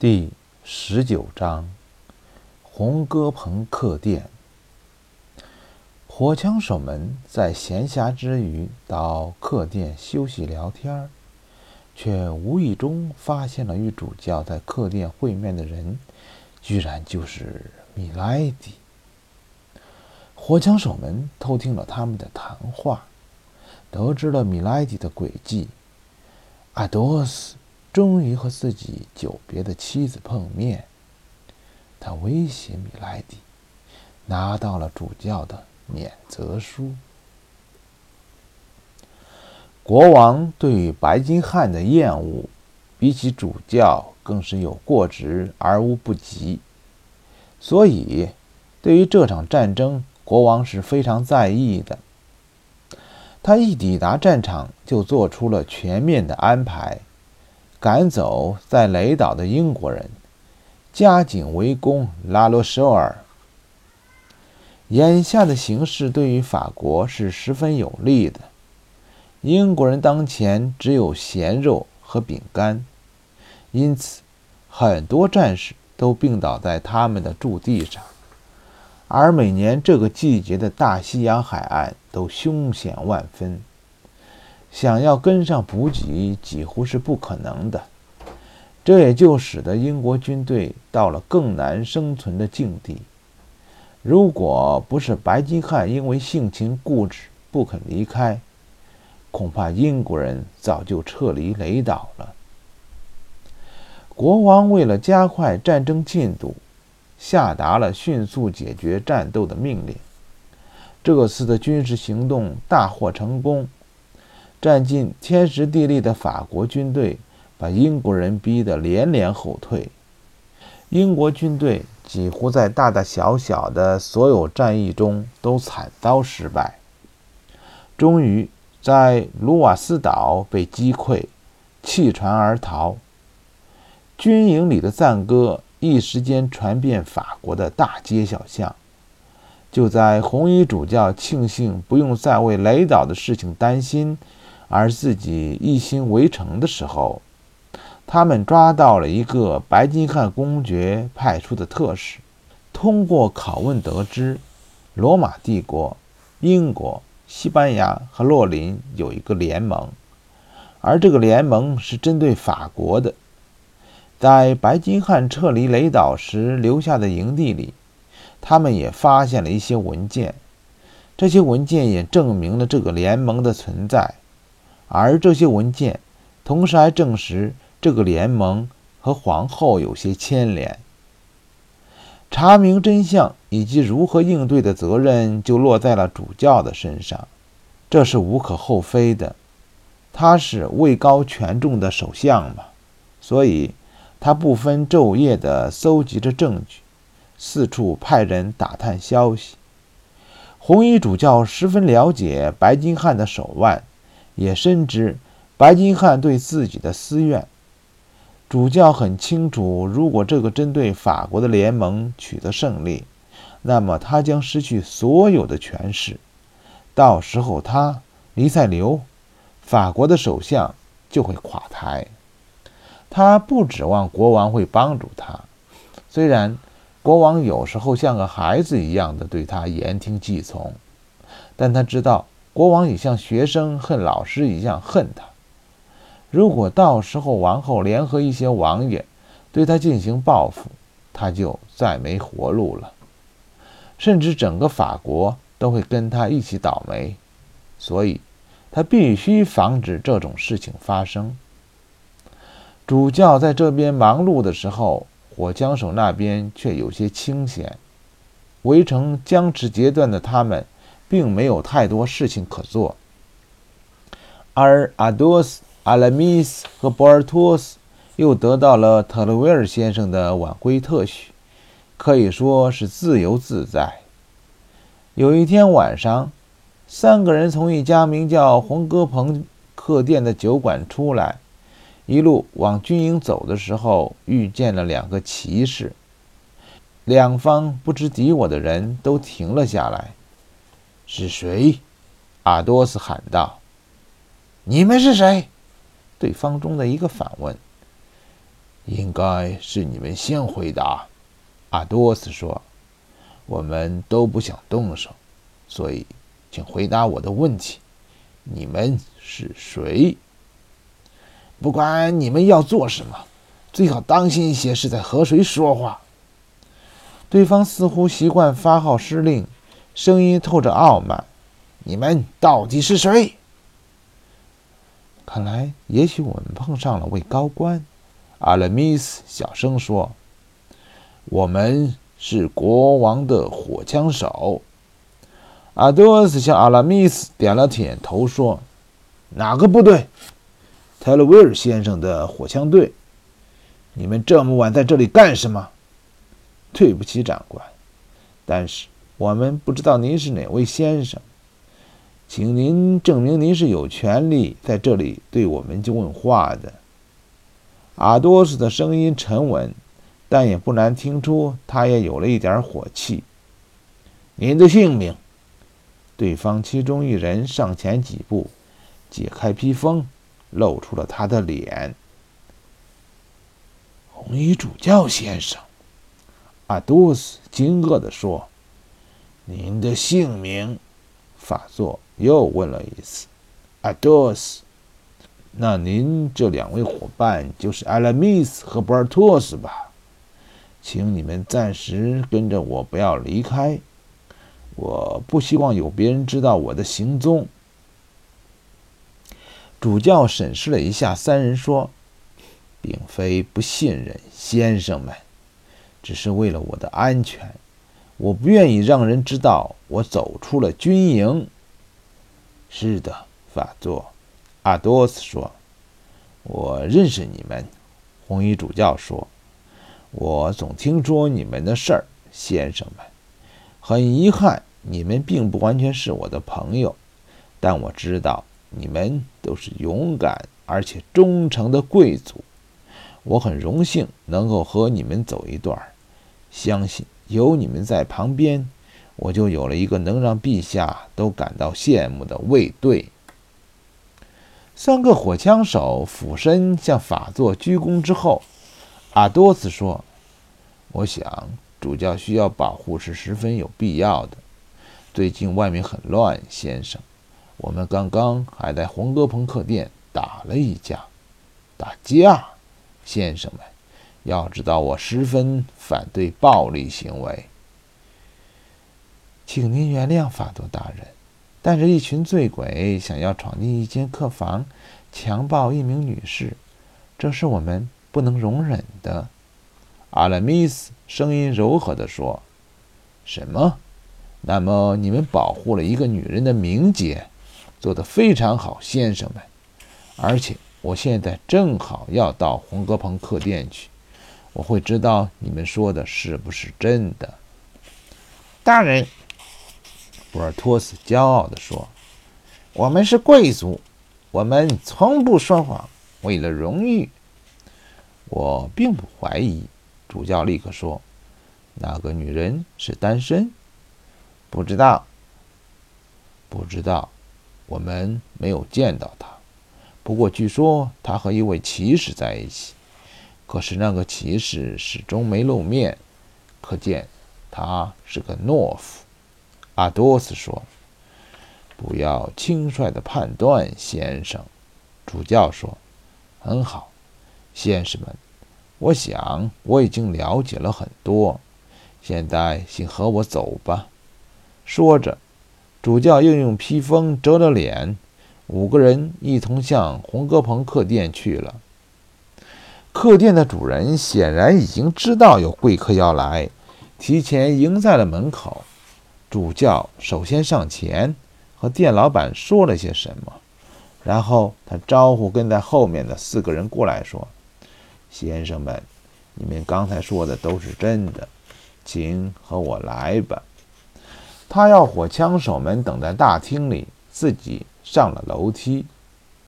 第十九章，红歌棚客店。火枪手们在闲暇之余到客店休息聊天，却无意中发现了与主教在客店会面的人，居然就是米莱迪。火枪手们偷听了他们的谈话，得知了米莱迪的诡计。阿多斯。终于和自己久别的妻子碰面，他威胁米莱迪，拿到了主教的免责书。国王对白金汉的厌恶，比起主教更是有过之而无不及，所以对于这场战争，国王是非常在意的。他一抵达战场，就做出了全面的安排。赶走在雷岛的英国人，加紧围攻拉罗舍尔。眼下的形势对于法国是十分有利的。英国人当前只有咸肉和饼干，因此很多战士都病倒在他们的驻地上，而每年这个季节的大西洋海岸都凶险万分。想要跟上补给几乎是不可能的，这也就使得英国军队到了更难生存的境地。如果不是白金汉因为性情固执不肯离开，恐怕英国人早就撤离雷岛了。国王为了加快战争进度，下达了迅速解决战斗的命令。这次的军事行动大获成功。占尽天时地利的法国军队把英国人逼得连连后退，英国军队几乎在大大小小的所有战役中都惨遭失败，终于在卢瓦斯岛被击溃，弃船而逃。军营里的赞歌一时间传遍法国的大街小巷。就在红衣主教庆幸不用再为雷岛的事情担心。而自己一心围城的时候，他们抓到了一个白金汉公爵派出的特使。通过拷问得知，罗马帝国、英国、西班牙和洛林有一个联盟，而这个联盟是针对法国的。在白金汉撤离雷岛时留下的营地里，他们也发现了一些文件，这些文件也证明了这个联盟的存在。而这些文件，同时还证实这个联盟和皇后有些牵连。查明真相以及如何应对的责任就落在了主教的身上，这是无可厚非的。他是位高权重的首相嘛，所以他不分昼夜地搜集着证据，四处派人打探消息。红衣主教十分了解白金汉的手腕。也深知白金汉对自己的私怨。主教很清楚，如果这个针对法国的联盟取得胜利，那么他将失去所有的权势。到时候，他黎塞留，法国的首相就会垮台。他不指望国王会帮助他，虽然国王有时候像个孩子一样的对他言听计从，但他知道。国王也像学生恨老师一样恨他。如果到时候王后联合一些王爷对他进行报复，他就再没活路了，甚至整个法国都会跟他一起倒霉。所以，他必须防止这种事情发生。主教在这边忙碌的时候，火枪手那边却有些清闲。围城僵持阶段的他们。并没有太多事情可做，而阿多斯、阿拉米斯和博尔托斯又得到了特勒维尔先生的晚归特许，可以说是自由自在。有一天晚上，三个人从一家名叫红歌棚客店的酒馆出来，一路往军营走的时候，遇见了两个骑士。两方不知敌我的人都停了下来。是谁？阿多斯喊道：“你们是谁？”对方中的一个反问：“应该是你们先回答。阿多斯说：“我们都不想动手，所以请回答我的问题。你们是谁？不管你们要做什么，最好当心一些，是在和谁说话。”对方似乎习惯发号施令，声音透着傲慢：“你们到底是谁？”看来，也许我们碰上了位高官。阿拉米斯小声说：“我们是国王的火枪手。”阿多斯向阿拉米斯点了点头，说：“哪个部队？”泰勒威尔先生的火枪队。你们这么晚在这里干什么？对不起，长官，但是我们不知道您是哪位先生，请您证明您是有权利在这里对我们就问话的。阿多斯的声音沉稳，但也不难听出他也有了一点火气。您的姓名？对方其中一人上前几步，解开披风，露出了他的脸。红衣主教先生。阿多斯惊愕地说：“您的姓名？”法座又问了一次。阿多斯，那您这两位伙伴就是阿拉米斯和博尔托斯吧？请你们暂时跟着我，不要离开。我不希望有别人知道我的行踪。主教审视了一下三人，说：“并非不信任，先生们。”只是为了我的安全，我不愿意让人知道我走出了军营。是的，法座，阿多斯说：“我认识你们。”红衣主教说：“我总听说你们的事儿，先生们。很遗憾，你们并不完全是我的朋友，但我知道你们都是勇敢而且忠诚的贵族。”我很荣幸能够和你们走一段相信有你们在旁边，我就有了一个能让陛下都感到羡慕的卫队。三个火枪手俯身向法座鞠躬之后，阿多斯说：“我想主教需要保护是十分有必要的。最近外面很乱，先生，我们刚刚还在红格朋客店打了一架，打架。”先生们，要知道我十分反对暴力行为，请您原谅法多大人。但是，一群醉鬼想要闯进一间客房，强暴一名女士，这是我们不能容忍的。阿拉米斯声音柔和地说：“什么？那么你们保护了一个女人的名节，做得非常好，先生们，而且。”我现在正好要到红格朋客店去，我会知道你们说的是不是真的。大人，博尔托斯骄傲地说：“我们是贵族，我们从不说谎，为了荣誉。”我并不怀疑，主教立刻说：“那个女人是单身？不知道，不知道，我们没有见到她。”不过，据说他和一位骑士在一起，可是那个骑士始终没露面，可见他是个懦夫。阿多斯说：“不要轻率的判断，先生。”主教说：“很好，先生们，我想我已经了解了很多，现在请和我走吧。”说着，主教又用披风遮了脸。五个人一同向红格朋客店去了。客店的主人显然已经知道有贵客要来，提前迎在了门口。主教首先上前和店老板说了些什么，然后他招呼跟在后面的四个人过来说：“先生们，你们刚才说的都是真的，请和我来吧。”他要火枪手们等在大厅里，自己。上了楼梯。